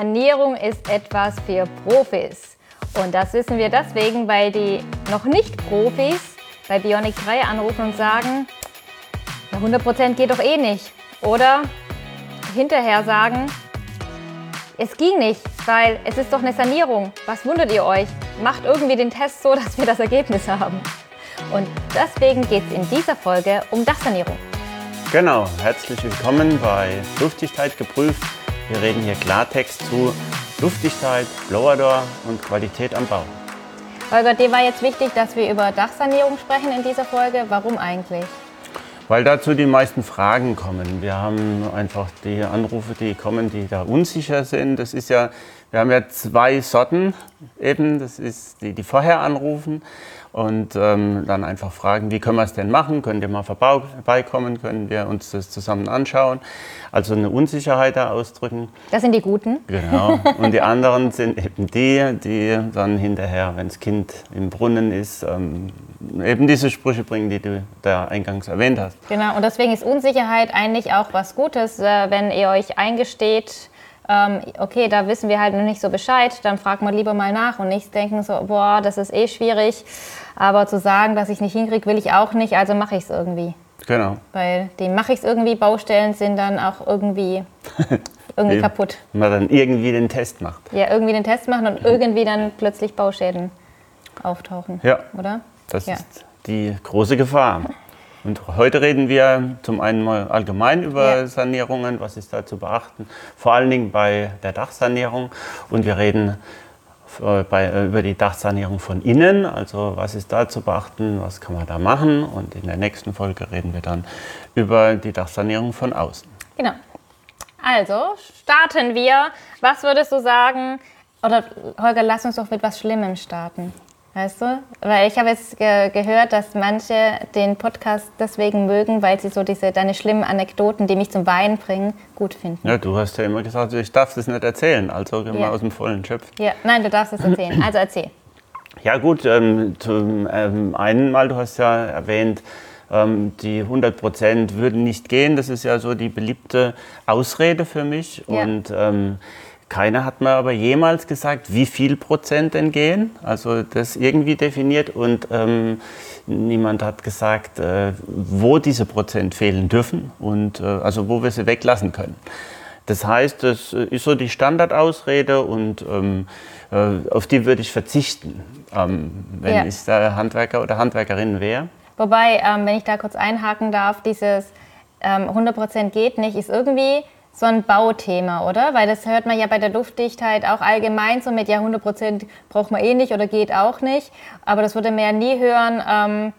Sanierung ist etwas für Profis. Und das wissen wir deswegen, weil die noch nicht Profis bei Bionic 3 anrufen und sagen, ja, 100% geht doch eh nicht. Oder hinterher sagen, es ging nicht, weil es ist doch eine Sanierung. Was wundert ihr euch? Macht irgendwie den Test so, dass wir das Ergebnis haben. Und deswegen geht es in dieser Folge um Dachsanierung. Genau, herzlich willkommen bei Luftigkeit geprüft. Wir reden hier Klartext zu Luftigkeit, Blower Door und Qualität am Bau. Holger, dir war jetzt wichtig, dass wir über Dachsanierung sprechen in dieser Folge. Warum eigentlich? Weil dazu die meisten Fragen kommen. Wir haben einfach die Anrufe, die kommen, die da unsicher sind. Das ist ja, wir haben ja zwei Sorten eben. Das ist die, die vorher anrufen und ähm, dann einfach fragen, wie können wir es denn machen? Könnt ihr mal vorbeikommen? Können wir uns das zusammen anschauen? Also eine Unsicherheit da ausdrücken. Das sind die Guten. Genau. Und die anderen sind eben die, die dann hinterher, wenn das Kind im Brunnen ist, ähm, eben diese Sprüche bringen, die du da eingangs erwähnt hast. Genau. Und deswegen ist Unsicherheit eigentlich auch was Gutes, äh, wenn ihr euch eingesteht, ähm, okay, da wissen wir halt noch nicht so Bescheid, dann fragt man lieber mal nach und nicht denken so, boah, das ist eh schwierig. Aber zu sagen, dass ich nicht hinkriege, will ich auch nicht, also mache ich es irgendwie. Genau. Weil dem mache ich es irgendwie, Baustellen sind dann auch irgendwie, irgendwie kaputt. Wenn man dann irgendwie den Test macht. Ja, irgendwie den Test machen und irgendwie dann plötzlich Bauschäden auftauchen. Ja. Oder? Das Ja. ist die große Gefahr. Und heute reden wir zum einen mal allgemein über Ja. Sanierungen, was ist da zu beachten, vor allen Dingen bei der Dachsanierung. Und wir reden äh, bei, äh, über die Dachsanierung von innen, also was ist da zu beachten, was kann man da machen. Und in der nächsten Folge reden wir dann über die Dachsanierung von außen. Genau. Also starten wir. Was würdest du sagen? Oder Holger, lass uns doch mit was Schlimmem starten. Weißt du? Weil ich habe jetzt ge gehört, dass manche den Podcast deswegen mögen, weil sie so diese deine schlimmen Anekdoten, die mich zum Weinen bringen, gut finden. Ja, du hast ja immer gesagt, ich darf das nicht erzählen, also wir Ja. aus dem vollen Schöpf. Ja, nein, du darfst es erzählen. Also erzähl. Ja gut, ähm, zum ähm, einen Mal, du hast ja erwähnt, ähm, die 100 Prozent würden nicht gehen. Das ist ja so die beliebte Ausrede für mich. Ja. Und ähm, keiner hat mir aber jemals gesagt, wie viel Prozent denn gehen. Also das irgendwie definiert und ähm, niemand hat gesagt, äh, wo diese Prozent fehlen dürfen und äh, also wo wir sie weglassen können. Das heißt, das ist so die Standardausrede und ähm, äh, auf die würde ich verzichten, ähm, wenn Ja. ich da Handwerker oder Handwerkerin wäre. Wobei, ähm, wenn ich da kurz einhaken darf, dieses ähm, 100% geht nicht, ist irgendwie so ein Bauthema, oder? Weil das hört man ja bei der Luftdichtheit auch allgemein so mit, ja 100% braucht man eh nicht oder geht auch nicht. Aber das würde man ja nie hören. Ähm,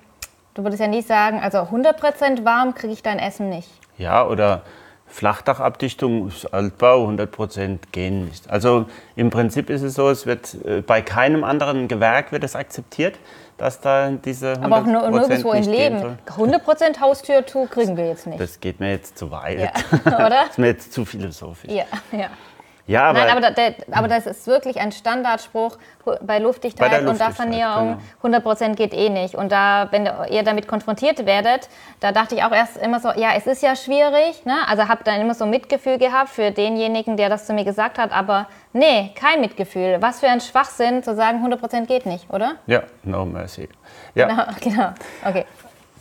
du würdest ja nie sagen, also 100% warm kriege ich dein Essen nicht. Ja, oder Flachdachabdichtung ist Altbau, 100 Prozent gehen nicht. Also im Prinzip ist es so, es wird äh, bei keinem anderen Gewerk wird es akzeptiert, dass da diese 100 Aber auch nur, nirgendwo im Leben. soll. 100% Haustür zu kriegen wir jetzt nicht. Das geht mir jetzt zu weit. Ja, oder? Das ist mir jetzt zu philosophisch. ja, ja. Ja, aber, Nein, aber, da, der, aber das ist wirklich ein Standardspruch bei Luftdichtheit, Bei der und Luftdichtheit, Dachsanierung. 100% geht eh nicht. Und da, wenn ihr damit konfrontiert werdet, da dachte ich auch erst immer so, ja, es ist ja schwierig. Ne? Also habe dann immer so Mitgefühl gehabt für denjenigen, der das zu mir gesagt hat. Aber nee, kein Mitgefühl. Was für ein Schwachsinn zu sagen, 100% geht nicht, oder? ja, no mercy. Ja, Genau, genau. Okay.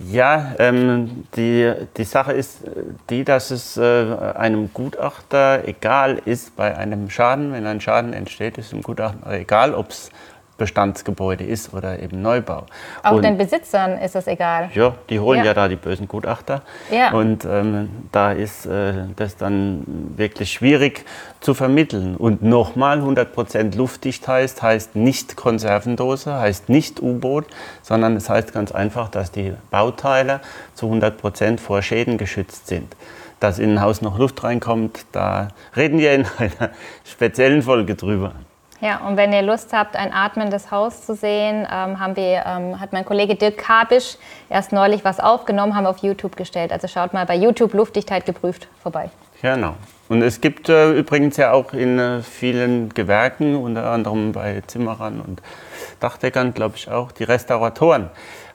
Ja, ähm, die, die Sache ist äh, die, dass es äh, einem Gutachter egal ist bei einem Schaden, wenn ein Schaden entsteht, ist dem Gutachter egal, ob es Bestandsgebäude ist oder eben Neubau. Auch Und- den Besitzern ist das egal. ja, die holen Ja. ja, da die bösen Gutachter. Ja. Und ähm, da ist äh, das dann wirklich schwierig zu vermitteln. Und nochmal, 100% luftdicht heißt, heißt nicht Konservendose, heißt nicht U-Boot, sondern es heißt ganz einfach, dass die Bauteile zu 100% vor Schäden geschützt sind. Dass in ein Haus noch Luft reinkommt, da reden wir in einer speziellen Folge drüber. Ja, und wenn ihr Lust habt, ein atmendes Haus zu sehen, ähm, haben wir, ähm, hat mein Kollege Dirk Kabisch erst neulich was aufgenommen, haben wir auf YouTube gestellt. Also schaut mal bei YouTube Luftdichtheit geprüft vorbei. Genau. Und es gibt äh, übrigens ja auch in äh, vielen Gewerken, unter anderem bei Zimmerern und Dachdeckern, glaube ich auch, die Restauratoren.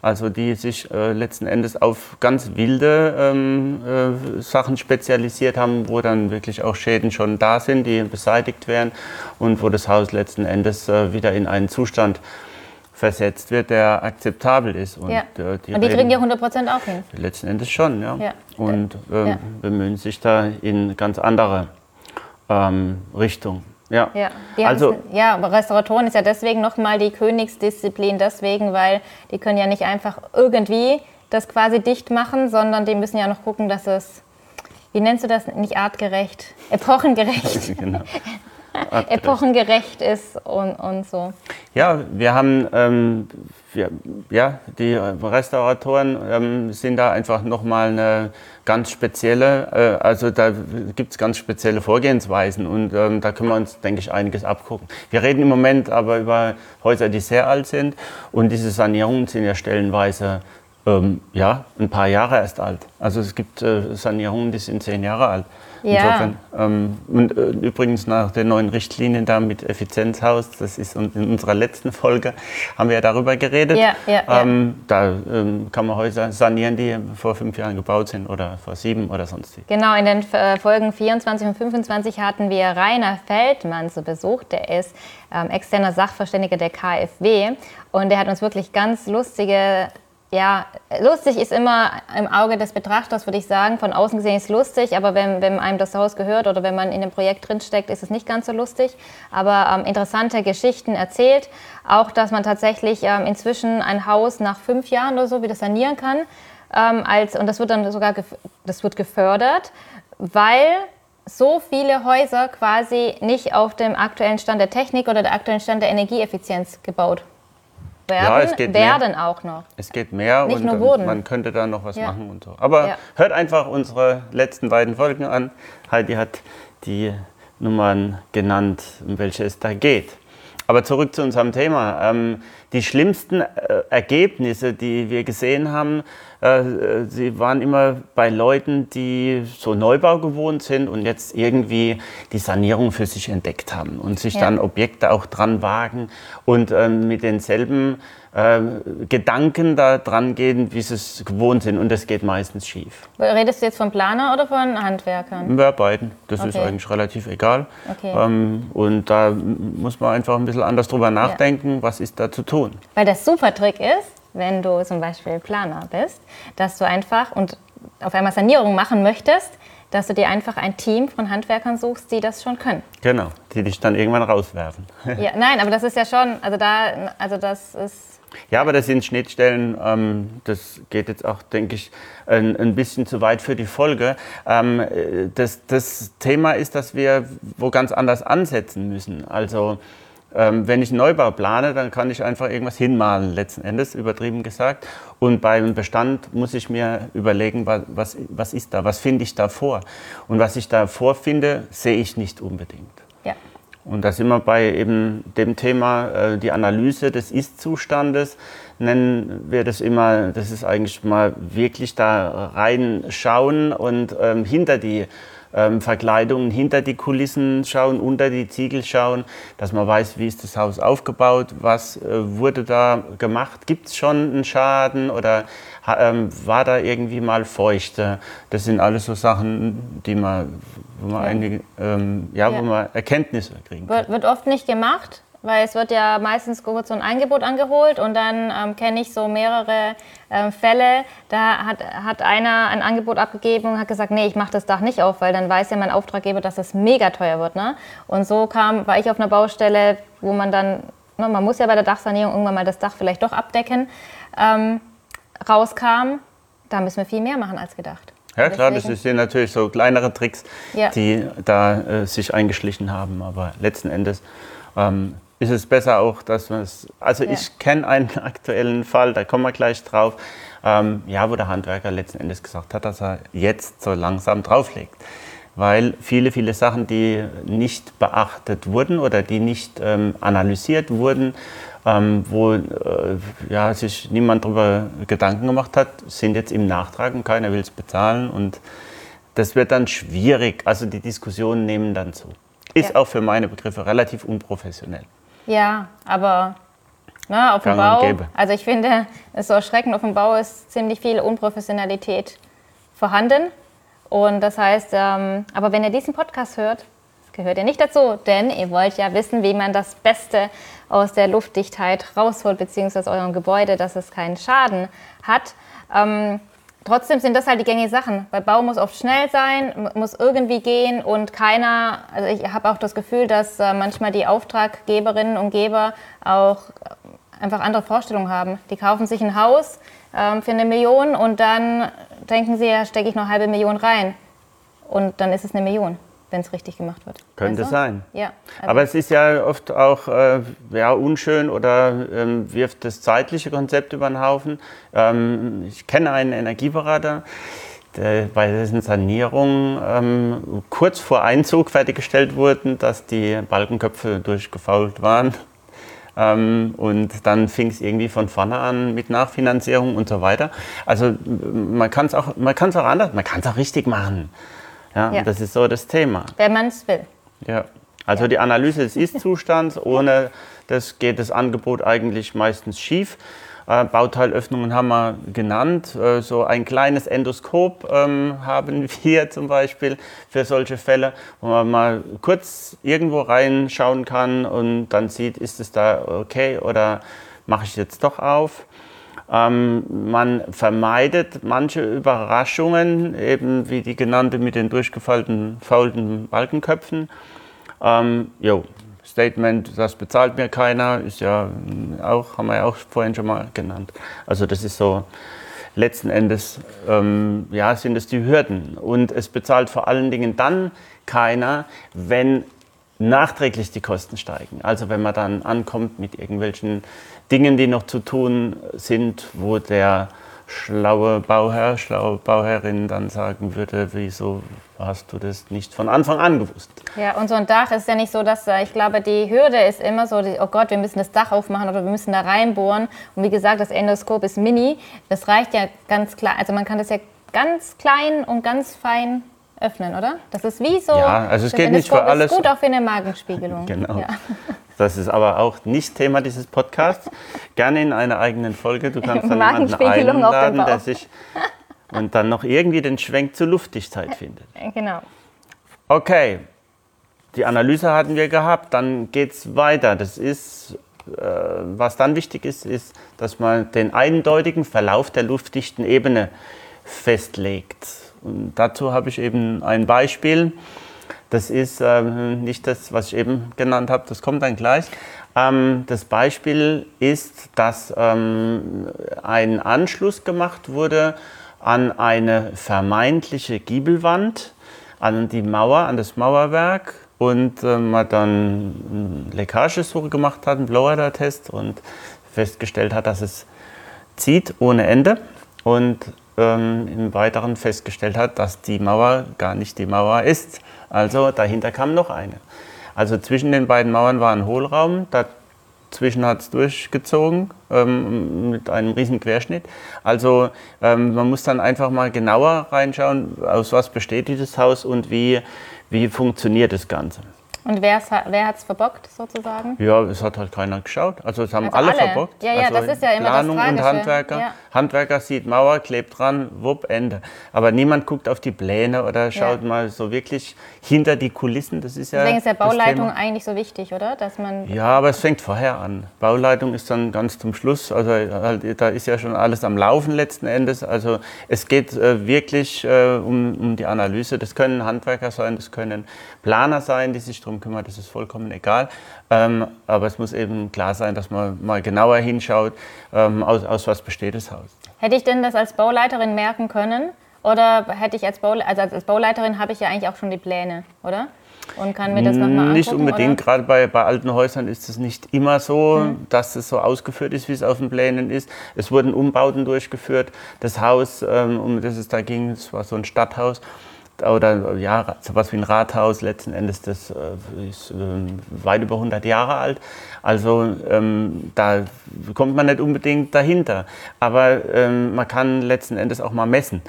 Also die sich äh, letzten Endes auf ganz wilde ähm, äh, Sachen spezialisiert haben, wo dann wirklich auch Schäden schon da sind, die beseitigt werden und wo das Haus letzten Endes äh, wieder in einen Zustand versetzt wird, der akzeptabel ist. Und, ja. äh, die, und die kriegen ja 100 Prozent auch hin. Letzten Endes schon, ja. ja. Und ähm, ja. bemühen sich da in ganz andere ähm, Richtungen. Ja, ja. also, ja, aber Restauratoren ist ja deswegen nochmal die Königsdisziplin, deswegen, weil die können ja nicht einfach irgendwie das quasi dicht machen, sondern die müssen ja noch gucken, dass es, wie nennst du das, nicht artgerecht, epochengerecht. genau. epochengerecht ist und, und so. Ja, wir haben, ähm, wir, ja, die Restauratoren ähm, sind da einfach nochmal eine ganz spezielle, äh, also da gibt es ganz spezielle Vorgehensweisen und ähm, da können wir uns, denke ich, einiges abgucken. Wir reden im Moment aber über Häuser, die sehr alt sind und diese Sanierungen sind ja stellenweise ähm, ja, ein paar Jahre erst alt. Also es gibt äh, Sanierungen, die sind zehn Jahre alt. Ja. Insofern, ähm, und äh, übrigens nach den neuen Richtlinien da mit Effizienzhaus, das ist in unserer letzten Folge, haben wir ja darüber geredet. Ja, ja, ähm, da ähm, kann man Häuser sanieren, die vor fünf Jahren gebaut sind oder vor sieben oder sonst wie. Genau, in den äh, Folgen 24 und 25 hatten wir Rainer Feldmann zu Besuch, der ist ähm, externer Sachverständiger der KfW und der hat uns wirklich ganz lustige ja, lustig ist immer im Auge des Betrachters, würde ich sagen. Von außen gesehen ist es lustig, aber wenn, wenn einem das Haus gehört oder wenn man in dem Projekt drinsteckt, ist es nicht ganz so lustig. Aber ähm, interessante Geschichten erzählt. Auch, dass man tatsächlich ähm, inzwischen ein Haus nach fünf Jahren oder so wieder sanieren kann. Ähm, als, und das wird dann sogar das wird gefördert, weil so viele Häuser quasi nicht auf dem aktuellen Stand der Technik oder der aktuellen Stand der Energieeffizienz gebaut werden, ja, es geht werden mehr. auch noch. Es geht mehr Nicht und nur wurden. man könnte da noch was ja. machen und so. Aber ja. hört einfach unsere letzten beiden Folgen an. Heidi hat die Nummern genannt, um welche es da geht. Aber zurück zu unserem Thema. Ähm, die schlimmsten äh, Ergebnisse, die wir gesehen haben, äh, sie waren immer bei Leuten, die so Neubau gewohnt sind und jetzt irgendwie die Sanierung für sich entdeckt haben und sich ja. dann Objekte auch dran wagen und ähm, mit denselben Gedanken da dran gehen, wie sie es gewohnt sind. Und das geht meistens schief. Redest du jetzt von Planer oder von Handwerkern? Ja, beiden. Das okay. ist eigentlich relativ egal. Okay. Ähm, und da muss man einfach ein bisschen anders drüber nachdenken, ja. was ist da zu tun. Weil der super Trick ist, wenn du zum Beispiel Planer bist, dass du einfach und auf einmal Sanierung machen möchtest, dass du dir einfach ein Team von Handwerkern suchst, die das schon können. Genau, die dich dann irgendwann rauswerfen. ja, nein, aber das ist ja schon, also da, also das ist ja, aber das sind Schnittstellen, ähm, das geht jetzt auch, denke ich, ein, ein, bisschen zu weit für die Folge. Ähm, das, das, Thema ist, dass wir wo ganz anders ansetzen müssen. Also ähm, wenn ich einen Neubau plane, dann kann ich einfach irgendwas hinmalen, letzten Endes, übertrieben gesagt. Und beim Bestand muss ich mir überlegen, was, was, was ist da, was finde ich da vor. Und was ich da vorfinde, sehe ich nicht unbedingt. Und da sind wir bei eben dem Thema, äh, die Analyse des Ist-Zustandes, nennen wir das immer, das ist eigentlich mal wirklich da reinschauen und ähm, hinter die ähm, Verkleidungen, hinter die Kulissen schauen, unter die Ziegel schauen, dass man weiß, wie ist das Haus aufgebaut, was äh, wurde da gemacht, gibt es schon einen Schaden oder war da irgendwie mal feuchte. Das sind alles so Sachen, die man wo man, ja. Einige, ähm, ja, ja. Wo man Erkenntnisse kriegen kann. Wird, wird oft nicht gemacht, weil es wird ja meistens kurz so ein Angebot angeholt und dann ähm, kenne ich so mehrere ähm, Fälle, da hat, hat einer ein Angebot abgegeben und hat gesagt, nee, ich mache das Dach nicht auf, weil dann weiß ja mein Auftraggeber, dass es mega teuer wird. Ne? Und so kam, war ich auf einer Baustelle, wo man dann, ne, man muss ja bei der Dachsanierung irgendwann mal das Dach vielleicht doch abdecken, ähm, rauskam, da müssen wir viel mehr machen als gedacht. Ja klar, das sind natürlich so kleinere Tricks, ja. die da äh, sich eingeschlichen haben. Aber letzten Endes ähm, ist es besser auch, dass man es. Also ja. ich kenne einen aktuellen Fall, da kommen wir gleich drauf, ähm, ja, wo der Handwerker letzten Endes gesagt hat, dass er jetzt so langsam drauflegt. Weil viele, viele Sachen, die nicht beachtet wurden oder die nicht ähm, analysiert wurden, ähm, wo äh, ja, sich niemand darüber Gedanken gemacht hat, sind jetzt im Nachtrag und keiner will es bezahlen. Und das wird dann schwierig. Also die Diskussionen nehmen dann zu. Ist Ja. auch für meine Begriffe relativ unprofessionell. Ja, aber ne, auf dem Gang und Bau, also ich finde, es so erschreckend, auf dem Bau ist ziemlich viel Unprofessionalität vorhanden. Und das heißt, ähm, aber wenn ihr diesen Podcast hört, gehört ihr nicht dazu, denn ihr wollt ja wissen, wie man das Beste aus der Luftdichtheit rausholt, beziehungsweise eurem Gebäude, dass es keinen Schaden hat. Ähm, trotzdem sind das halt die gängigen Sachen, weil Bau muss oft schnell sein, mu- muss irgendwie gehen und keiner, also ich habe auch das Gefühl, dass äh, manchmal die Auftraggeberinnen und Geber auch äh, einfach andere Vorstellungen haben. Die kaufen sich ein Haus ähm, für eine Million und dann denken sie, ja, stecke ich noch eine halbe Million rein. Und dann ist es eine Million, wenn es richtig gemacht wird. Könnte du? sein. Ja. also- Aber es ist ja oft auch äh, ja, unschön oder ähm, wirft das zeitliche Konzept über den Haufen. Ähm, ich kenne einen Energieberater, der bei dessen Sanierung ähm, kurz vor Einzug fertiggestellt wurden, dass die Balkenköpfe durchgefault waren. Ähm, und dann fing es irgendwie von vorne an mit Nachfinanzierung und so weiter. Also man kann es auch, man kann's auch anders, man kann es auch richtig machen. Ja, Ja. Das ist so das Thema. wenn man es will. Ja, also die Analyse des Ist-Zustands, ohne das geht das Angebot eigentlich meistens schief. Äh, Bauteilöffnungen haben wir genannt. Äh, so ein kleines Endoskop ähm, haben wir zum Beispiel für solche Fälle, wo man mal kurz irgendwo reinschauen kann und dann sieht, ist es da okay oder mache ich jetzt doch auf. Ähm, man vermeidet manche Überraschungen, eben wie die genannte mit den durchgefallten faulten Balkenköpfen. Ähm, jo, Statement, das bezahlt mir keiner, ist ja auch, haben wir ja auch vorhin schon mal genannt. Also das ist so, letzten Endes ähm, ja, sind es die Hürden. Und es bezahlt vor allen Dingen dann keiner, wenn nachträglich die Kosten steigen. Also wenn man dann ankommt mit irgendwelchen Dingen, die noch zu tun sind, wo der schlaue Bauherr, schlaue Bauherrin dann sagen würde, wieso hast du das nicht von Anfang an gewusst? Ja, und so ein Dach ist ja nicht so, dass, äh, ich glaube, die Hürde ist immer so, oh Gott, wir müssen das Dach aufmachen oder wir müssen da reinbohren. Und wie gesagt, das Endoskop ist mini. Das reicht ja ganz klein, also man kann das ja ganz klein und ganz fein öffnen, oder? Das ist wie so. Ja, also es geht nicht für Endoskop alles- Ist gut auch für eine Magenspiegelung. Genau. Ja. Das ist aber auch nicht Thema dieses Podcasts. Gerne in einer eigenen Folge. Du kannst dann jemanden einladen, der sich und dann noch irgendwie den Schwenk zur Luftdichtheit findet. Genau. Okay, die Analyse hatten wir gehabt, dann geht es weiter. Das ist, äh, was dann wichtig ist, ist, dass man den eindeutigen Verlauf der luftdichten Ebene festlegt. Und dazu habe ich eben ein Beispiel. Das ist ähm, nicht das, was ich eben genannt habe, das kommt dann gleich. Ähm, das Beispiel ist, dass ähm, ein Anschluss gemacht wurde an eine vermeintliche Giebelwand, an die Mauer, an das Mauerwerk und äh, man dann eine Leckagesuche gemacht hat, einen Blower-Test und festgestellt hat, dass es zieht ohne Ende und ähm, im Weiteren festgestellt hat, dass die Mauer gar nicht die Mauer ist. Also dahinter kam noch eine. Also zwischen den beiden Mauern war ein Hohlraum, dazwischen hat es durchgezogen ähm, mit einem riesen Querschnitt. Also ähm, man muss dann einfach mal genauer reinschauen, aus was besteht dieses Haus und wie, wie funktioniert das Ganze. Und wer's wer hat es verbockt, sozusagen? Ja, es hat halt keiner geschaut. Also es haben Also alle, alle. verbockt. Ja, ja, also das ist ja immer das Planung und Tragische. Handwerker. Ja. Handwerker sieht Mauer, klebt dran, wupp, Ende. Aber niemand guckt auf die Pläne oder schaut Ja. mal so wirklich hinter die Kulissen. Das ist ja Deswegen ist ja das Bauleitung eigentlich so wichtig, oder? Dass man Ja, aber es fängt vorher an. Bauleitung ist dann ganz zum Schluss. Also halt, da ist ja schon alles am Laufen letzten Endes. Also es geht äh, wirklich äh, um, um die Analyse. Das können Handwerker sein, das können Planer sein, die sich darum kümmern. Das ist vollkommen egal. Ähm, aber es muss eben klar sein, dass man mal genauer hinschaut, ähm, aus, aus was besteht das Haus. Hätte ich denn das als Bauleiterin merken können? Oder hätte ich als, Baule also als Bauleiterin habe ich ja eigentlich auch schon die Pläne, oder? Und kann mir das nochmal? Nicht unbedingt, Oder? gerade bei, bei alten Häusern ist es nicht immer so, dass es so ausgeführt ist, wie es auf den Plänen ist. Es wurden Umbauten durchgeführt. Das Haus, ähm, um das es da ging, es war so ein Stadthaus oder ja, sowas wie ein Rathaus, letzten Endes, das äh, ist ähm, weit über 100 Jahre alt. Also ähm, da kommt man nicht unbedingt dahinter. Aber ähm, man kann letzten Endes auch mal messen.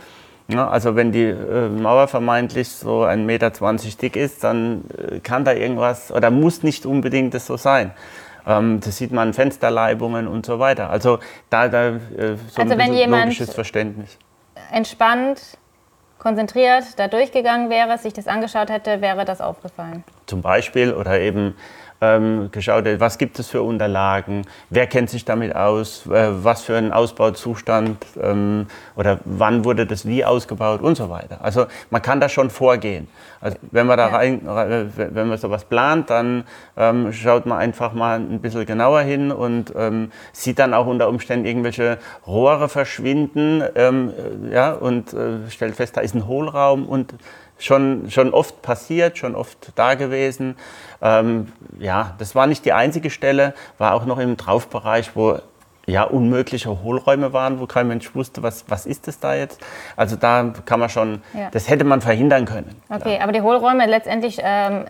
Ja, also wenn die äh, Mauer vermeintlich so 1,20 Meter dick ist, dann äh, kann da irgendwas oder muss nicht unbedingt das so sein. Ähm, das sieht man an Fensterleibungen und so weiter. Also da, da äh, so Also ein wenn jemand- logisches Verständnis. Entspannt, konzentriert da durchgegangen wäre, sich das angeschaut hätte, wäre das aufgefallen. zum Beispiel oder eben ähm, geschaut, was gibt es für Unterlagen, wer kennt sich damit aus, äh, was für ein Ausbauzustand ähm, oder wann wurde das wie ausgebaut und so weiter. Also man kann da schon vorgehen. Also wenn man da rein, re- wenn man sowas plant, dann ähm, schaut man einfach mal ein bisschen genauer hin und ähm, sieht dann auch unter Umständen irgendwelche Rohre verschwinden ähm, äh, ja, und äh, stellt fest, da ist ein Hohlraum und schon, schon oft passiert, schon oft da gewesen. Ähm, ja, das war nicht die einzige Stelle, war auch noch im Draufbereich, wo ja, unmögliche Hohlräume waren, wo kein Mensch wusste, was, was ist es da jetzt. Also da kann man schon, Ja. das hätte man verhindern können. Okay, aber die Hohlräume letztendlich ähm,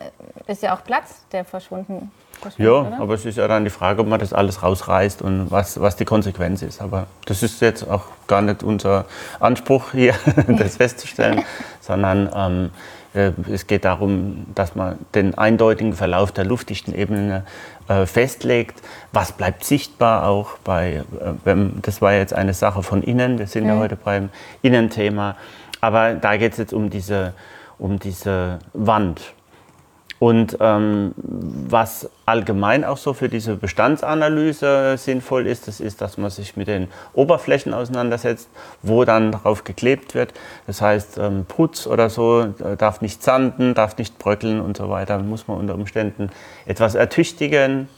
ist ja auch Platz, der verschwunden, verschwunden Ja, oder? aber es ist ja dann die Frage, ob man das alles rausreißt und was, was die Konsequenz ist. Aber das ist jetzt auch gar nicht unser Anspruch hier, das festzustellen, sondern ähm, äh, es geht darum, dass man den eindeutigen Verlauf der luftdichten Ebene äh, festlegt. Was bleibt sichtbar auch bei, äh, das war jetzt eine Sache von innen, wir sind ja heute beim Innenthema, aber da geht es jetzt um diese, um diese Wand. Und ähm, was allgemein auch so für diese Bestandsanalyse sinnvoll ist, das ist, dass man sich mit den Oberflächen auseinandersetzt, wo dann drauf geklebt wird. Das heißt, ähm, Putz oder so äh, darf nicht sanden, darf nicht bröckeln und so weiter. Muss man unter Umständen etwas ertüchtigen.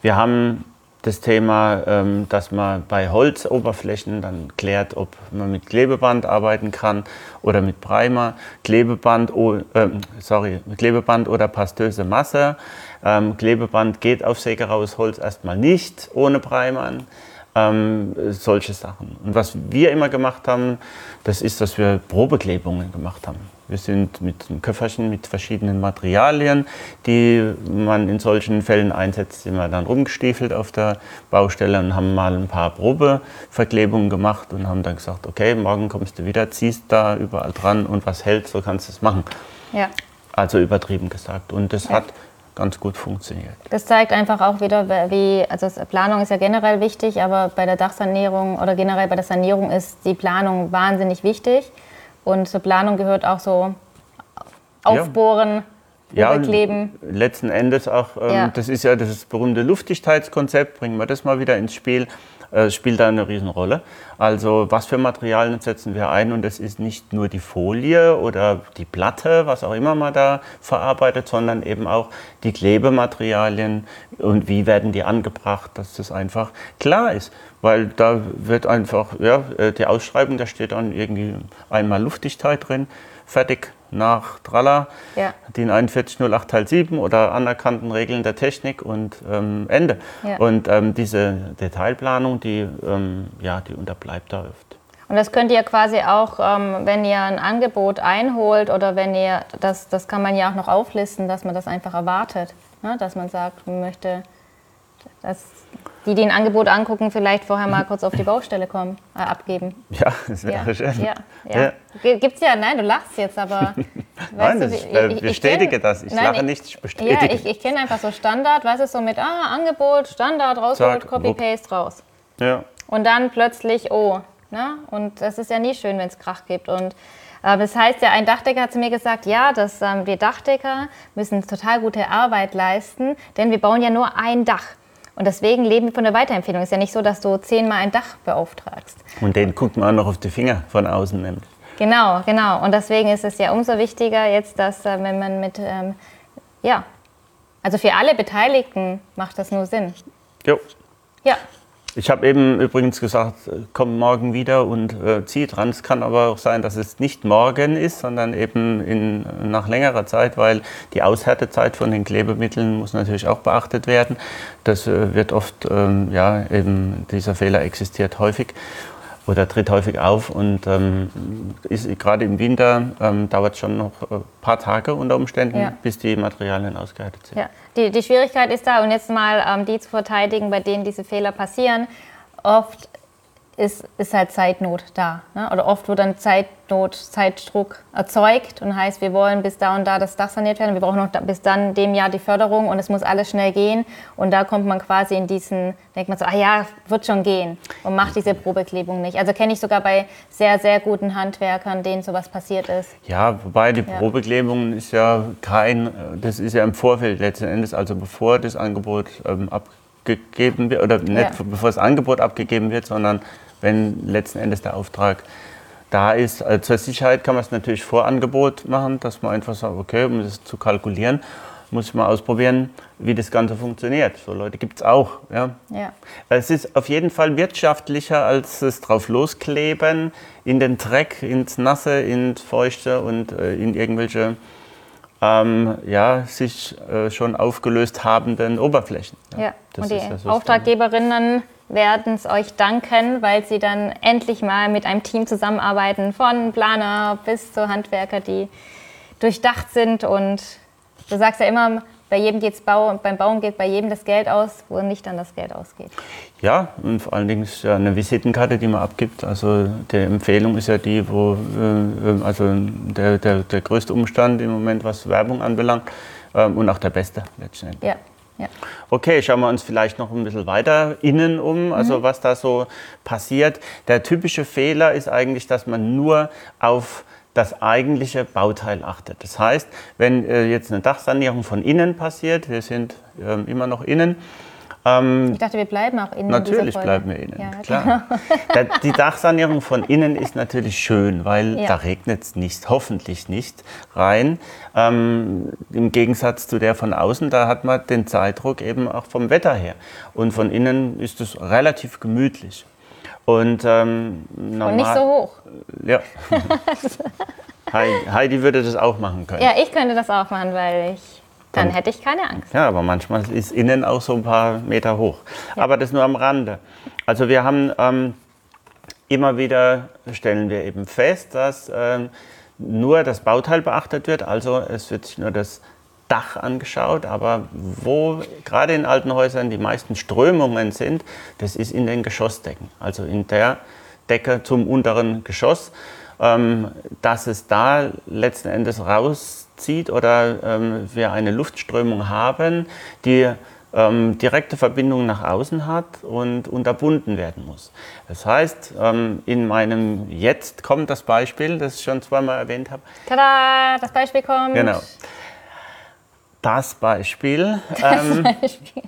Wir haben das Thema, ähm, dass man bei Holzoberflächen dann klärt, ob man mit Klebeband arbeiten kann oder mit Primer, Klebeband, ähm, sorry, Klebeband oder pastöse Masse. Ähm, Klebeband geht auf sägeraues Holz erstmal nicht ohne Primern. Ähm, solche Sachen. Und was wir immer gemacht haben, das ist, dass wir Probeklebungen gemacht haben. Wir sind mit einem Köfferchen mit verschiedenen Materialien, die man in solchen Fällen einsetzt, sind wir dann rumgestiefelt auf der Baustelle und haben mal ein paar Probeverklebungen gemacht und haben dann gesagt, okay, morgen kommst du wieder, ziehst da überall dran und was hält, so kannst du es machen. Ja. Also übertrieben gesagt. Und das Ja. hat ganz gut funktioniert. Das zeigt einfach auch wieder, wie, also Planung ist ja generell wichtig, aber bei der Dachsanierung oder generell bei der Sanierung ist die Planung wahnsinnig wichtig. Und zur Planung gehört auch so Aufbohren, Ja, Überkleben. letzten Endes auch, ähm, Ja. das ist ja das berühmte Luftigkeitskonzept, bringen wir das mal wieder ins Spiel, äh, spielt da eine Riesenrolle. Also was für Materialien setzen wir ein und das ist nicht nur die Folie oder die Platte, was auch immer man da verarbeitet, sondern eben auch die Klebematerialien und wie werden die angebracht, dass das einfach klar ist. Weil da wird einfach, ja, äh, die Ausschreibung, da steht dann irgendwie einmal Luftdichtheit drin, fertig, nach Tralla. Ja. DIN 4108 Teil 7 oder anerkannten Regeln der Technik und ähm, Ende. Ja. Und ähm, diese Detailplanung, die, ähm, ja, die unterbleibt da oft. Und das könnt ihr quasi auch, ähm, wenn ihr ein Angebot einholt oder wenn ihr, das, das kann man ja auch noch auflisten, dass man das einfach erwartet. Ne? Dass man sagt, man möchte, dass die, die ein Angebot angucken, vielleicht vorher mal kurz auf die Baustelle kommen, äh, abgeben. Ja, das wäre Ja, schön. ja, ja. G- Gibt's ja, nein, du lachst jetzt, aber. Nein, du, wie- ich, ich- ich bestätige kenn- das. Ich nein, lache ich- nicht, ich bestätige. Ja, ich, ich kenne einfach so Standard, weißt du, so mit ah, Angebot, Standard, rausholt, Copy-Paste, raus. ja. Und dann plötzlich, oh, ne? Und das ist ja nie schön, wenn es Krach gibt. Und äh, das heißt ja, ein Dachdecker hat zu mir gesagt, ja, dass ähm, wir Dachdecker müssen total gute Arbeit leisten, denn wir bauen ja nur ein Dach. Und deswegen leben wir von der Weiterempfehlung. Es ist ja nicht so, dass du zehnmal ein Dach beauftragst. Und den guckt man auch noch auf die Finger von außen. Nämlich. Genau, genau. Und deswegen ist es ja umso wichtiger jetzt, dass äh, wenn man mit, ähm, ja, also für alle Beteiligten macht das nur Sinn. Jo. Ja, Ich habe eben übrigens gesagt, äh, komm morgen wieder und äh, zieh dran. Es kann aber auch sein, dass es nicht morgen ist, sondern eben in, nach längerer Zeit, weil die Aushärtezeit von den Klebemitteln muss natürlich auch beachtet werden. Das äh, wird oft, ähm, ja, eben dieser Fehler existiert häufig oder tritt häufig auf und ähm, ist gerade im Winter ähm, dauert es schon noch ein paar Tage unter Umständen, Ja. bis die Materialien ausgehärtet sind. ja. Die, die Schwierigkeit ist da, und jetzt mal ähm, die zu verteidigen, bei denen diese Fehler passieren. Oft ist, ist halt Zeitnot da. Ne? Oder oft wird dann Zeitnot, Zeitdruck erzeugt und heißt, wir wollen bis da und da das Dach saniert werden, wir brauchen noch da, bis dann dem Jahr die Förderung und es muss alles schnell gehen. Und da kommt man quasi in diesen, denkt man so, ah ja, wird schon gehen und macht diese Probeklebung nicht. Also kenne ich sogar bei sehr, sehr guten Handwerkern, denen sowas passiert ist. Ja, wobei die ja. Probeklebung ist ja kein, das ist ja im Vorfeld letzten Endes, also bevor das Angebot ähm, abgegeben wird, oder nicht ja. bevor das Angebot abgegeben wird, sondern wenn letzten Endes der Auftrag da ist. Also zur Sicherheit kann man es natürlich vor Angebot machen, dass man einfach sagt, okay, um das zu kalkulieren, muss ich mal ausprobieren, wie das Ganze funktioniert. So Leute gibt es auch. Ja. ja. Es ist auf jeden Fall wirtschaftlicher als das drauf loskleben in den Dreck, ins Nasse, ins Feuchte und äh, in irgendwelche ähm, ja, sich äh, schon aufgelöst habenden Oberflächen. Ja, ja. und die Auftraggeberinnen werden es euch danken, weil sie dann endlich mal mit einem Team zusammenarbeiten, von Planer bis zu Handwerker, die durchdacht sind. Und du sagst ja immer, bei jedem geht's Bau, beim Bauen geht bei jedem das Geld aus, wo nicht dann das Geld ausgeht. Ja, und vor allen Dingen ist ja eine Visitenkarte, die man abgibt. Also die Empfehlung ist ja die, wo äh, also der, der, der größte Umstand im Moment, was Werbung anbelangt äh, und auch der beste letztendlich. Ja. Ja. Okay, schauen wir uns vielleicht noch ein bisschen weiter innen um, also mhm. was da so passiert. Der typische Fehler ist eigentlich, dass man nur auf das eigentliche Bauteil achtet. Das heißt, wenn äh, jetzt eine Dachsanierung von innen passiert, wir sind äh, immer noch innen, ähm, ich dachte, wir bleiben auch innen. Natürlich bleiben wir innen, ja, klar. Genau. die Dachsanierung von innen ist natürlich schön, weil ja. da regnet es nicht, hoffentlich nicht rein. Ähm, Im Gegensatz zu der von außen, da hat man den Zeitdruck eben auch vom Wetter her. Und von innen ist es relativ gemütlich. Und, ähm, normal, Und nicht so hoch. Ja. Heidi würde das auch machen können. Ja, ich könnte das auch machen, weil ich dann, hätte ich keine Angst. Ja, aber manchmal ist innen auch so ein paar Meter hoch. Ja. Aber das nur am Rande. Also wir haben ähm, immer wieder, stellen wir eben fest, dass ähm, nur das Bauteil beachtet wird. Also es wird sich nur das Dach angeschaut, aber wo gerade in alten Häusern die meisten Strömungen sind, das ist in den Geschossdecken, also in der Decke zum unteren Geschoss, ähm, dass es da letzten Endes raus zieht oder ähm, wir eine Luftströmung haben, die ähm, direkte Verbindung nach außen hat und unterbunden werden muss. Das heißt, ähm, in meinem Jetzt kommt das Beispiel, das ich schon zweimal erwähnt habe. Tada, das Beispiel kommt. Genau. Das Beispiel. Das ähm, Beispiel.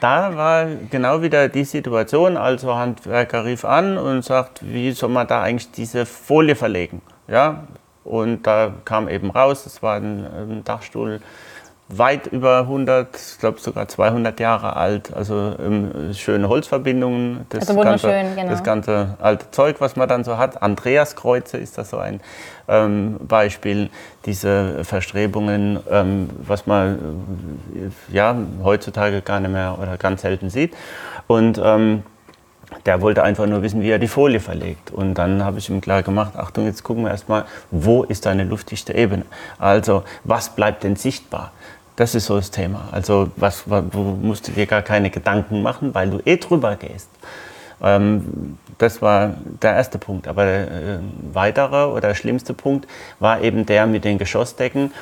Da war genau wieder die Situation, also Handwerker rief an und sagt, wie soll man da eigentlich diese Folie verlegen? Ja, und da kam eben raus, es war ein, ein Dachstuhl weit über 100, ich glaube sogar 200 Jahre alt. Also ähm, schöne Holzverbindungen. Das also wunderschön, ganze, genau. Das ganze alte Zeug, was man dann so hat. Andreaskreuze ist das so ein ähm, Beispiel. Diese Verstrebungen, ähm, was man äh, ja, heutzutage gar nicht mehr oder ganz selten sieht. Und ähm, der wollte einfach nur wissen, wie er die Folie verlegt. Und dann habe ich ihm klar gemacht, Achtung, jetzt gucken wir erstmal, wo ist deine luftdichte Ebene? Also, was bleibt denn sichtbar? Das ist so das Thema. Also, was, musst du dir gar keine Gedanken machen, weil du eh drüber gehst. Ähm, das war der erste Punkt. Aber der äh, weitere oder schlimmste Punkt war eben der mit den Geschossdecken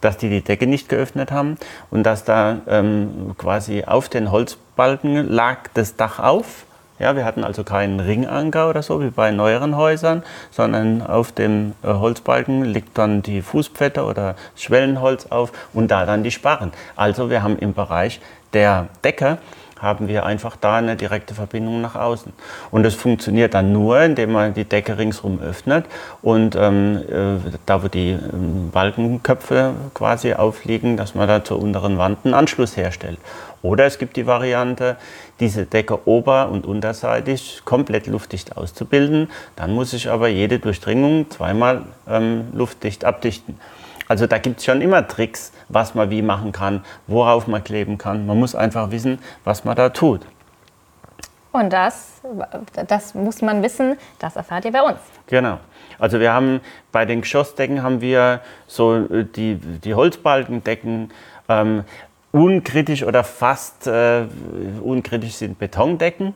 dass die die Decke nicht geöffnet haben und dass da ähm, quasi auf den Holzbalken lag das Dach auf ja, wir hatten also keinen Ringanker oder so wie bei neueren Häusern, sondern auf dem äh, Holzbalken liegt dann die Fußpfette oder Schwellenholz auf und da dann die Sparren. Also wir haben im Bereich der Decke haben wir einfach da eine direkte Verbindung nach außen. Und das funktioniert dann nur, indem man die Decke ringsherum öffnet und ähm, äh, da, wo die ähm, Balkenköpfe quasi aufliegen, dass man da zur unteren Wand einen Anschluss herstellt. Oder es gibt die Variante, diese Decke ober- und unterseitig komplett luftdicht auszubilden. Dann muss ich aber jede Durchdringung zweimal ähm, luftdicht abdichten. Also da gibt es schon immer Tricks, was man wie machen kann, worauf man kleben kann. Man muss einfach wissen, was man da tut. Und das, das muss man wissen, das erfahrt ihr bei uns. Genau. Also wir haben bei den Geschossdecken haben wir so äh, die, die Holzbalkendecken. Ähm, unkritisch oder fast äh, unkritisch sind Betondecken.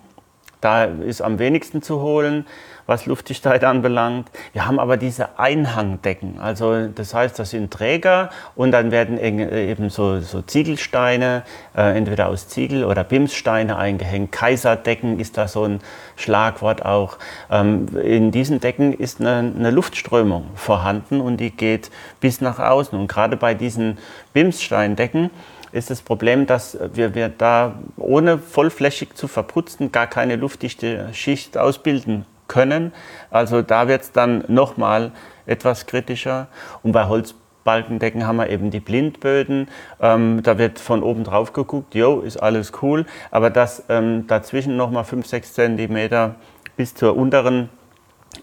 Da ist am wenigsten zu holen was Luftdichtheit anbelangt. Wir haben aber diese Einhangdecken. Also das heißt, das sind Träger und dann werden eben so, so Ziegelsteine, äh, entweder aus Ziegel oder Bimssteine eingehängt. Kaiserdecken ist da so ein Schlagwort auch. Ähm, in diesen Decken ist eine, eine Luftströmung vorhanden und die geht bis nach außen. Und gerade bei diesen Bimssteindecken ist das Problem, dass wir, wir da ohne vollflächig zu verputzen gar keine luftdichte Schicht ausbilden können. Also da wird es dann nochmal etwas kritischer. Und bei Holzbalkendecken haben wir eben die Blindböden. Ähm, da wird von oben drauf geguckt, jo, ist alles cool. Aber dass ähm, dazwischen nochmal 5, 6 Zentimeter bis zur unteren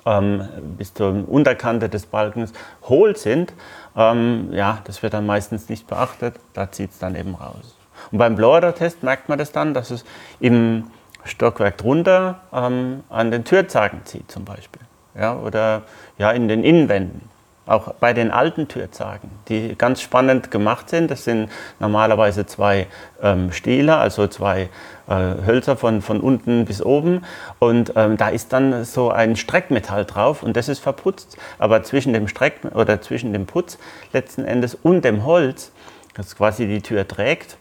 ähm, bis zur Unterkante des Balkens hohl sind, ähm, ja, das wird dann meistens nicht beachtet. Da zieht es dann eben raus. Und beim Blower-Test merkt man das dann, dass es im Stockwerk drunter ähm, an den Türzagen zieht zum Beispiel. Ja, oder ja, in den Innenwänden. Auch bei den alten Türzagen, die ganz spannend gemacht sind. Das sind normalerweise zwei ähm, Stiele, also zwei äh, Hölzer von, von unten bis oben. Und ähm, da ist dann so ein Streckmetall drauf und das ist verputzt. Aber zwischen dem Streck oder zwischen dem Putz letzten Endes und dem Holz, das quasi die Tür trägt,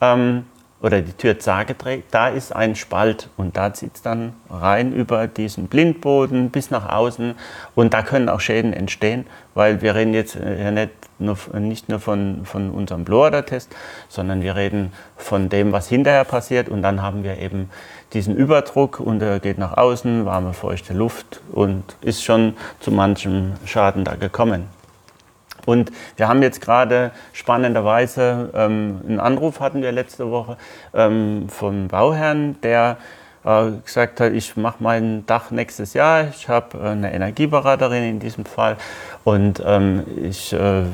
ähm, oder die Türzage trägt, da ist ein Spalt und da zieht es dann rein über diesen Blindboden bis nach außen und da können auch Schäden entstehen, weil wir reden jetzt äh, ja nicht nur, nicht nur von, von unserem Blower-Test, sondern wir reden von dem, was hinterher passiert und dann haben wir eben diesen Überdruck und er geht nach außen, warme, feuchte Luft und ist schon zu manchem Schaden da gekommen. Und wir haben jetzt gerade spannenderweise ähm, einen Anruf hatten wir letzte Woche ähm, vom Bauherrn, der äh, gesagt hat, ich mache mein Dach nächstes Jahr. Ich habe äh, eine Energieberaterin in diesem Fall und ähm, ich äh,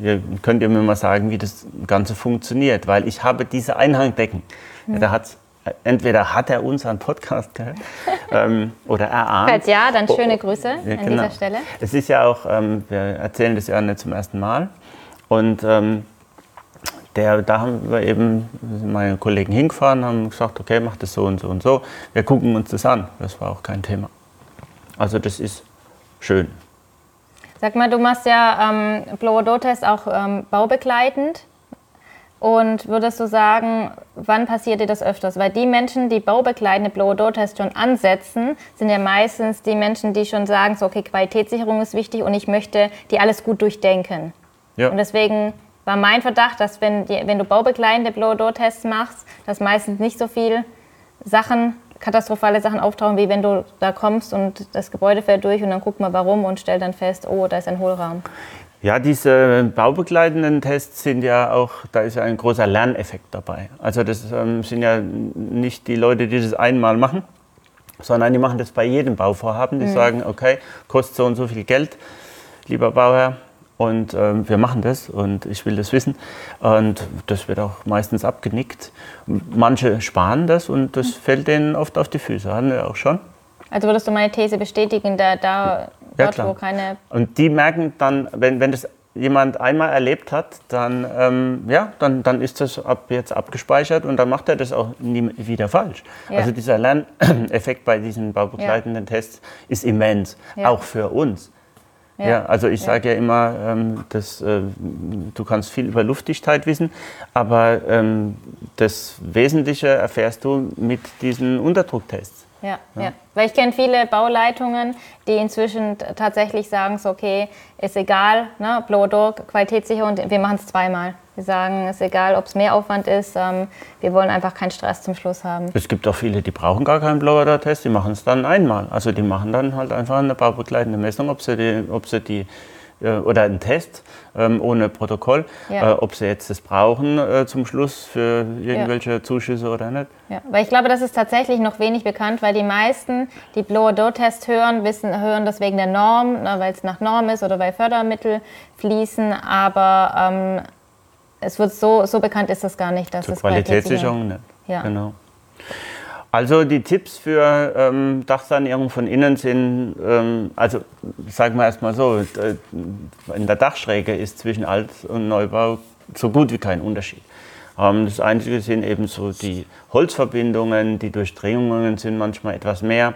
ihr könnt ihr mir mal sagen, wie das Ganze funktioniert, weil ich habe diese Einhangdecken. Mhm. Da hat entweder hat er unseren Podcast gehört ähm, oder erahnt. Falls ja, dann schöne Grüße ja, an genau. dieser Stelle. Es ist ja auch, ähm, wir erzählen das ja nicht zum ersten Mal. Und ähm, der, da haben wir eben meine Kollegen hingefahren, haben gesagt, okay, mach das so und so und so. Wir gucken uns das an. Das war auch kein Thema. Also das ist schön. Sag mal, du machst ja ähm, Blow-Test auch ähm, baubegleitend. Und würdest du sagen, wann passiert dir das öfters? Weil die Menschen, die baubegleitende Blow-Door-Test schon ansetzen, sind ja meistens die Menschen, die schon sagen, so, okay, Qualitätssicherung ist wichtig und ich möchte die alles gut durchdenken. Ja. Und deswegen war mein Verdacht, dass wenn, die, wenn du baubegleitende Blow-Door-Tests machst, dass meistens nicht so viel Sachen, katastrophale Sachen auftauchen, wie wenn du da kommst und das Gebäude fährt durch und dann guck mal warum und stell dann fest, oh, da ist ein Hohlraum. Ja, diese baubegleitenden Tests sind ja auch, da ist ja ein großer Lerneffekt dabei. Also das ähm, sind ja nicht die Leute, die das einmal machen, sondern die machen das bei jedem Bauvorhaben. Die mhm. sagen, okay, kostet so und so viel Geld, lieber Bauherr, und ähm, wir machen das und ich will das wissen. Und das wird auch meistens abgenickt. Manche sparen das und das mhm. fällt denen oft auf die Füße, hatten wir auch schon. Also würdest du meine These bestätigen, da, da ja, dort, klar. wo keine. Und die merken dann, wenn, wenn das jemand einmal erlebt hat, dann, ähm, ja, dann, dann ist das ab jetzt abgespeichert und dann macht er das auch nie wieder falsch. Ja. Also dieser Lerneffekt bei diesen baubegleitenden ja. Tests ist immens, ja. auch für uns. Ja. also ich sage ja immer, ähm, dass, äh, du kannst viel über Luftdichtheit wissen, aber ähm, das Wesentliche erfährst du mit diesen Unterdrucktests. Ja, ja. ja. Weil ich kenne viele Bauleitungen, die inzwischen tatsächlich sagen, so okay, ist egal, ne, Blow-Door, Qualitätssicherung, wir machen es zweimal. Wir sagen, es ist egal, ob es mehr Aufwand ist, ähm, wir wollen einfach keinen Stress zum Schluss haben. Es gibt auch viele, die brauchen gar keinen Blower-Test, die machen es dann einmal. Also die machen dann halt einfach eine baubegleitende Messung, ob sie die, ob sie die oder einen Test ähm, ohne Protokoll, ja. äh, ob sie jetzt das brauchen äh, zum Schluss für irgendwelche ja. Zuschüsse oder nicht. Ja, weil ich glaube, das ist tatsächlich noch wenig bekannt, weil die meisten, die Blower-Door-Test hören, wissen, hören das wegen der Norm, ne, weil es nach Norm ist oder weil Fördermittel fließen, aber ähm, es wird so, so bekannt ist das gar nicht. Dass Zur Qualitätssicherung nicht. Ja. Genau. Also die Tipps für ähm, Dachsanierung von innen sind, ähm, also sagen wir erstmal so, in der Dachschräge ist zwischen Alt- und Neubau so gut wie kein Unterschied. Ähm, das Einzige sind eben so die Holzverbindungen, die Durchdringungen sind manchmal etwas mehr.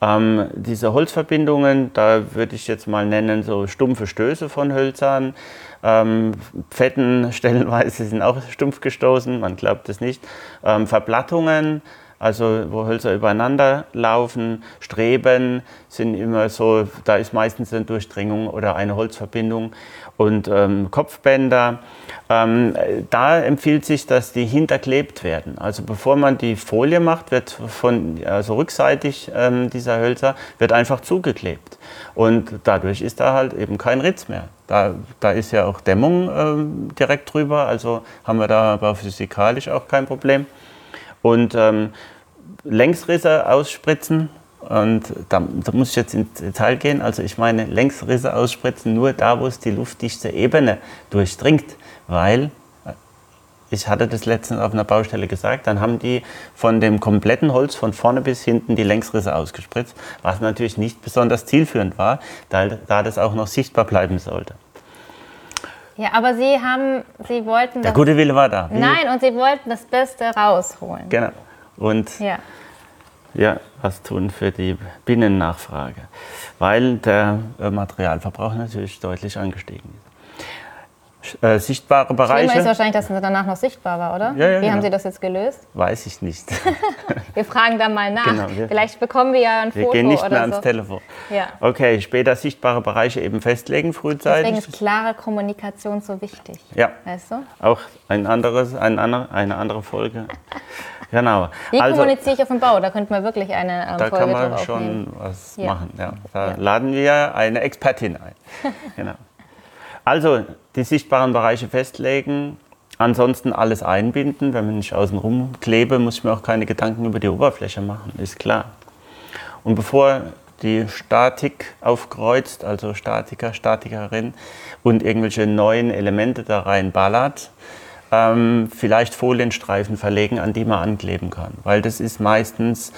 Ähm, diese Holzverbindungen, da würde ich jetzt mal nennen, so stumpfe Stöße von Hölzern. Ähm, Fetten stellenweise sind auch stumpf gestoßen, man glaubt es nicht. Ähm, Verplattungen, also wo Hölzer übereinander laufen, Streben sind immer so, da ist meistens eine Durchdringung oder eine Holzverbindung und ähm, Kopfbänder. Ähm, da empfiehlt sich, dass die hinterklebt werden. Also bevor man die Folie macht, wird von also rückseitig ähm, dieser Hölzer wird einfach zugeklebt und dadurch ist da halt eben kein Ritz mehr. Da, da ist ja auch Dämmung ähm, direkt drüber, also haben wir da aber physikalisch auch kein Problem. Und ähm, Längsrisse ausspritzen, und da, da, muss ich jetzt ins Detail gehen. Also ich meine Längsrisse ausspritzen nur da, wo es die luftdichte Ebene durchdringt. Weil, äh, ich hatte das letztens auf einer Baustelle gesagt, dann haben die von dem kompletten Holz von vorne bis hinten die Längsrisse ausgespritzt, was natürlich nicht besonders zielführend war, da, da das auch noch sichtbar bleiben sollte. Ja, aber Sie haben, Sie wollten. Der gute Wille war da. Nein, und Sie wollten das Beste rausholen. Genau. Und ja ja, was tun für die Binnennachfrage, weil der Materialverbrauch natürlich deutlich angestiegen ist. Äh, sichtbare Bereiche. Schlimmer ist wahrscheinlich, dass es danach noch sichtbar war, oder? Ja, ja, Wie genau. haben Sie das jetzt gelöst? Weiß ich nicht. wir fragen da mal nach. Genau, Vielleicht bekommen wir ja ein wir Foto gehen nicht mehr so. ans Telefon. Ja. Okay, später sichtbare Bereiche eben festlegen, frühzeitig. Deswegen ist klare Kommunikation so wichtig. Ja. Weißt du? Auch ein anderes, ein andere, eine andere Folge. Genau. Wie also, kommuniziere ich auf dem Bau? Da könnte man wirklich eine ähm, da Folge kann man schon aufnehmen. was machen. Ja. Da laden wir eine Expertin ein. genau. Also die sichtbaren Bereiche festlegen, ansonsten alles einbinden. Wenn ich außen rum klebe, muss ich mir auch keine Gedanken über die Oberfläche machen, ist klar. Und bevor die Statik aufkreuzt, also Statiker, Statikerin und irgendwelche neuen Elemente da reinballert, ähm, vielleicht Folienstreifen verlegen, an die man ankleben kann. Weil das ist meistens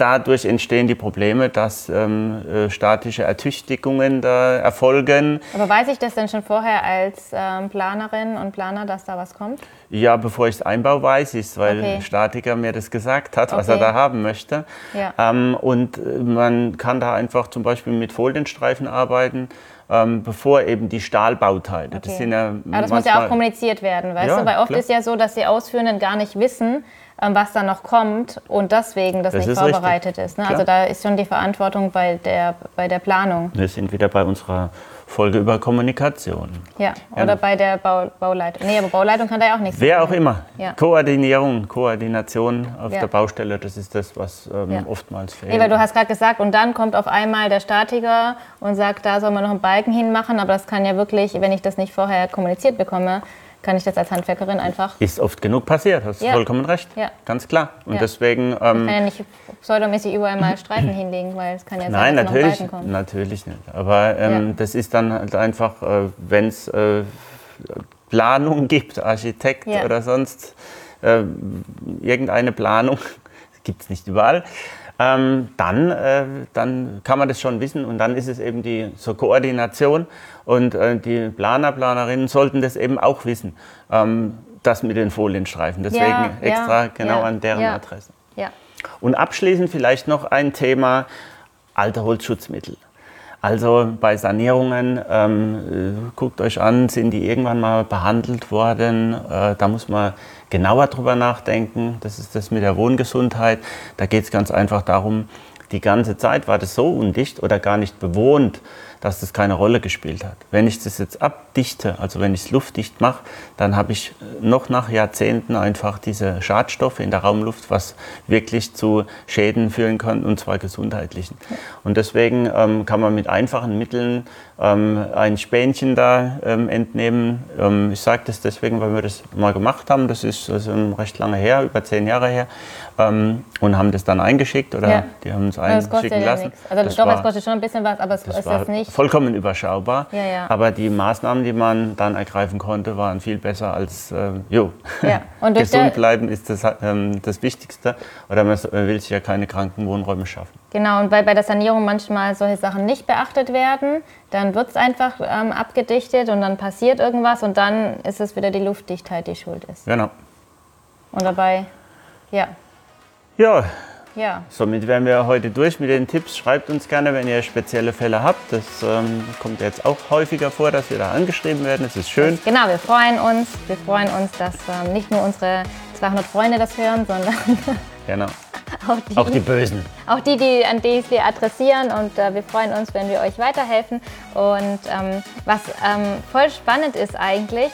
dadurch entstehen die Probleme, dass ähm, äh, statische Ertüchtigungen da erfolgen. Aber weiß ich das denn schon vorher als ähm, Planerin und Planer, dass da was kommt? Ja, bevor ich es einbaue, weiß ich es, weil Okay. ein Statiker mir das gesagt hat, was er Okay. da haben möchte. Ja. Ähm, und äh, man kann da einfach zum Beispiel mit Folienstreifen arbeiten, ähm, bevor eben die Stahlbauteile. Das Okay. sind ja Aber das muss ja auch kommuniziert werden, weißt Ja, du? Weil oft klar. ist ja so, dass die Ausführenden gar nicht wissen, was da noch kommt und deswegen das, Das nicht ist richtig. vorbereitet ist. Ne? Also da ist schon die Verantwortung bei der, bei der Planung. Wir sind wieder bei unserer Folge über Kommunikation. Ja. Ja. Oder bei der Bau, Bauleitung. Nee, aber Bauleitung kann da ja auch nichts Wer sagen. auch immer. Ja. Koordinierung, Koordination auf Ja. der Baustelle, das ist das, was ähm, Ja. oftmals fehlt. Nee, weil du hast gerade gesagt, und dann kommt auf einmal der Statiker und sagt, da soll man noch einen Balken hinmachen, aber das kann ja wirklich, wenn ich das nicht vorher kommuniziert bekomme, kann ich das als Handwerkerin einfach. Ist oft genug passiert, hast du Ja. vollkommen recht. Ja. Ganz klar. Und Ja. deswegen. Ich Ähm, kann ja nicht pseudomäßig überall mal Streifen hinlegen, weil es kann ja sein, nein, dass noch natürlich, Balken kommt. natürlich nicht. Aber ähm, Ja. das ist dann halt einfach, äh, wenn es äh, Planung gibt, Architekt oder sonst äh, irgendeine Planung, gibt es nicht überall. Ähm, dann, äh, dann kann man das schon wissen und dann ist es eben die zur Koordination und äh, die Planer, Planerinnen sollten das eben auch wissen, ähm, das mit den Folienstreifen. Deswegen Ja, extra ja, genau ja, an deren. Adresse. Und abschließend vielleicht noch ein Thema alte Holzschutzmittel. Also bei Sanierungen, ähm, äh, guckt euch an, sind die irgendwann mal behandelt worden? Äh, da muss man genauer drüber nachdenken. Das ist das mit der Wohngesundheit. Da geht es ganz einfach darum, die ganze Zeit war das so undicht oder gar nicht bewohnt, dass das keine Rolle gespielt hat. Wenn ich das jetzt abdichte, also wenn ich es luftdicht mache, dann habe ich noch nach Jahrzehnten einfach diese Schadstoffe in der Raumluft, was wirklich zu Schäden führen kann, und zwar gesundheitlichen. Und deswegen ähm, kann man mit einfachen Mitteln ähm, ein Spänchen da ähm, entnehmen. Ähm, ich sage das deswegen, weil wir das mal gemacht haben. Das ist also recht lange her, über zehn Jahre her. Ähm, und haben das dann eingeschickt oder Ja. die haben uns das einschicken ja lassen. nichts. Also Das doch, war- es kostet schon ein bisschen was, aber es das ist jetzt nicht. vollkommen überschaubar. Ja, ja. Aber die Maßnahmen, die man dann ergreifen konnte, waren viel besser als, äh, jo, Ja, gesund bleiben ist das, ähm, das Wichtigste. Oder man man will sich ja keine Krankenwohnräume schaffen. Genau, und weil bei der Sanierung manchmal solche Sachen nicht beachtet werden, dann wird es einfach ähm, abgedichtet und dann passiert irgendwas und dann ist es wieder die Luftdichtheit, die schuld ist. Genau. Und dabei, ja, Ja, ja, somit wären wir heute durch mit den Tipps. Schreibt uns gerne, wenn ihr spezielle Fälle habt. Das ähm, kommt jetzt auch häufiger vor, dass wir da angeschrieben werden. Das ist schön. genau, wir freuen uns, wir freuen uns, dass ähm, nicht nur unsere 200 Freunde das hören, sondern Genau. auch die, Auch die Bösen. auch die, die an die wir adressieren und äh, wir freuen uns, wenn wir euch weiterhelfen. Und ähm, was ähm, voll spannend ist eigentlich,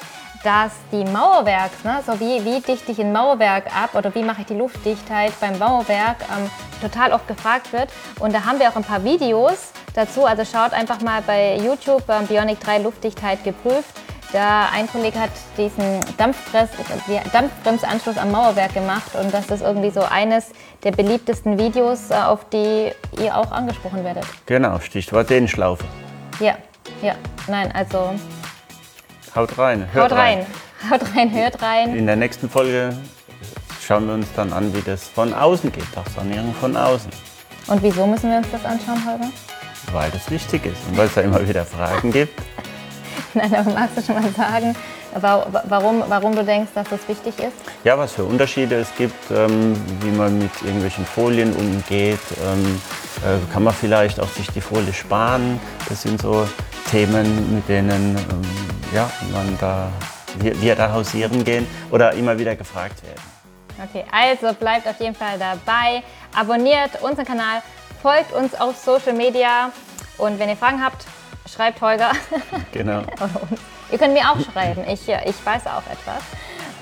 dass die Mauerwerks, ne, so wie, wie dichte ich ein Mauerwerk ab oder wie mache ich die Luftdichtheit beim Mauerwerk, ähm, total oft gefragt wird. Und da haben wir auch ein paar Videos dazu. Also schaut einfach mal bei YouTube ähm, Bionic 3 Luftdichtheit geprüft. Da ein Kollege hat diesen Dampfpress, die Dampfbremsanschluss am Mauerwerk gemacht und das ist irgendwie so eines der beliebtesten Videos, äh, auf die ihr auch angesprochen werdet. Genau, Stichwort Dehnschlaufe. Ja, ja, nein, also Haut rein. Hört haut rein. Haut rein, hört rein. In der nächsten Folge schauen wir uns dann an, wie das von außen geht. Auch Sanierung von außen. Und wieso müssen wir uns das anschauen, Holger? Weil das wichtig ist und weil es da immer wieder Fragen gibt. Nein, aber magst du schon mal sagen, wa- wa- warum, warum du denkst, dass das wichtig ist? Ja, was für Unterschiede es gibt, ähm, wie man mit irgendwelchen Folien umgeht. Ähm, äh, kann man vielleicht auch sich die Folie sparen? Das sind so Themen, mit denen ähm, ja, man da, wir, wir da hausieren gehen oder immer wieder gefragt werden. Okay, also bleibt auf jeden Fall dabei, abonniert unseren Kanal, folgt uns auf Social Media und wenn ihr Fragen habt, schreibt Holger Genau. Ihr könnt mir auch schreiben, ich, ich weiß auch etwas.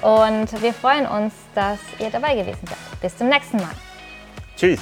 Und wir freuen uns, dass ihr dabei gewesen seid. Bis zum nächsten Mal. Tschüss.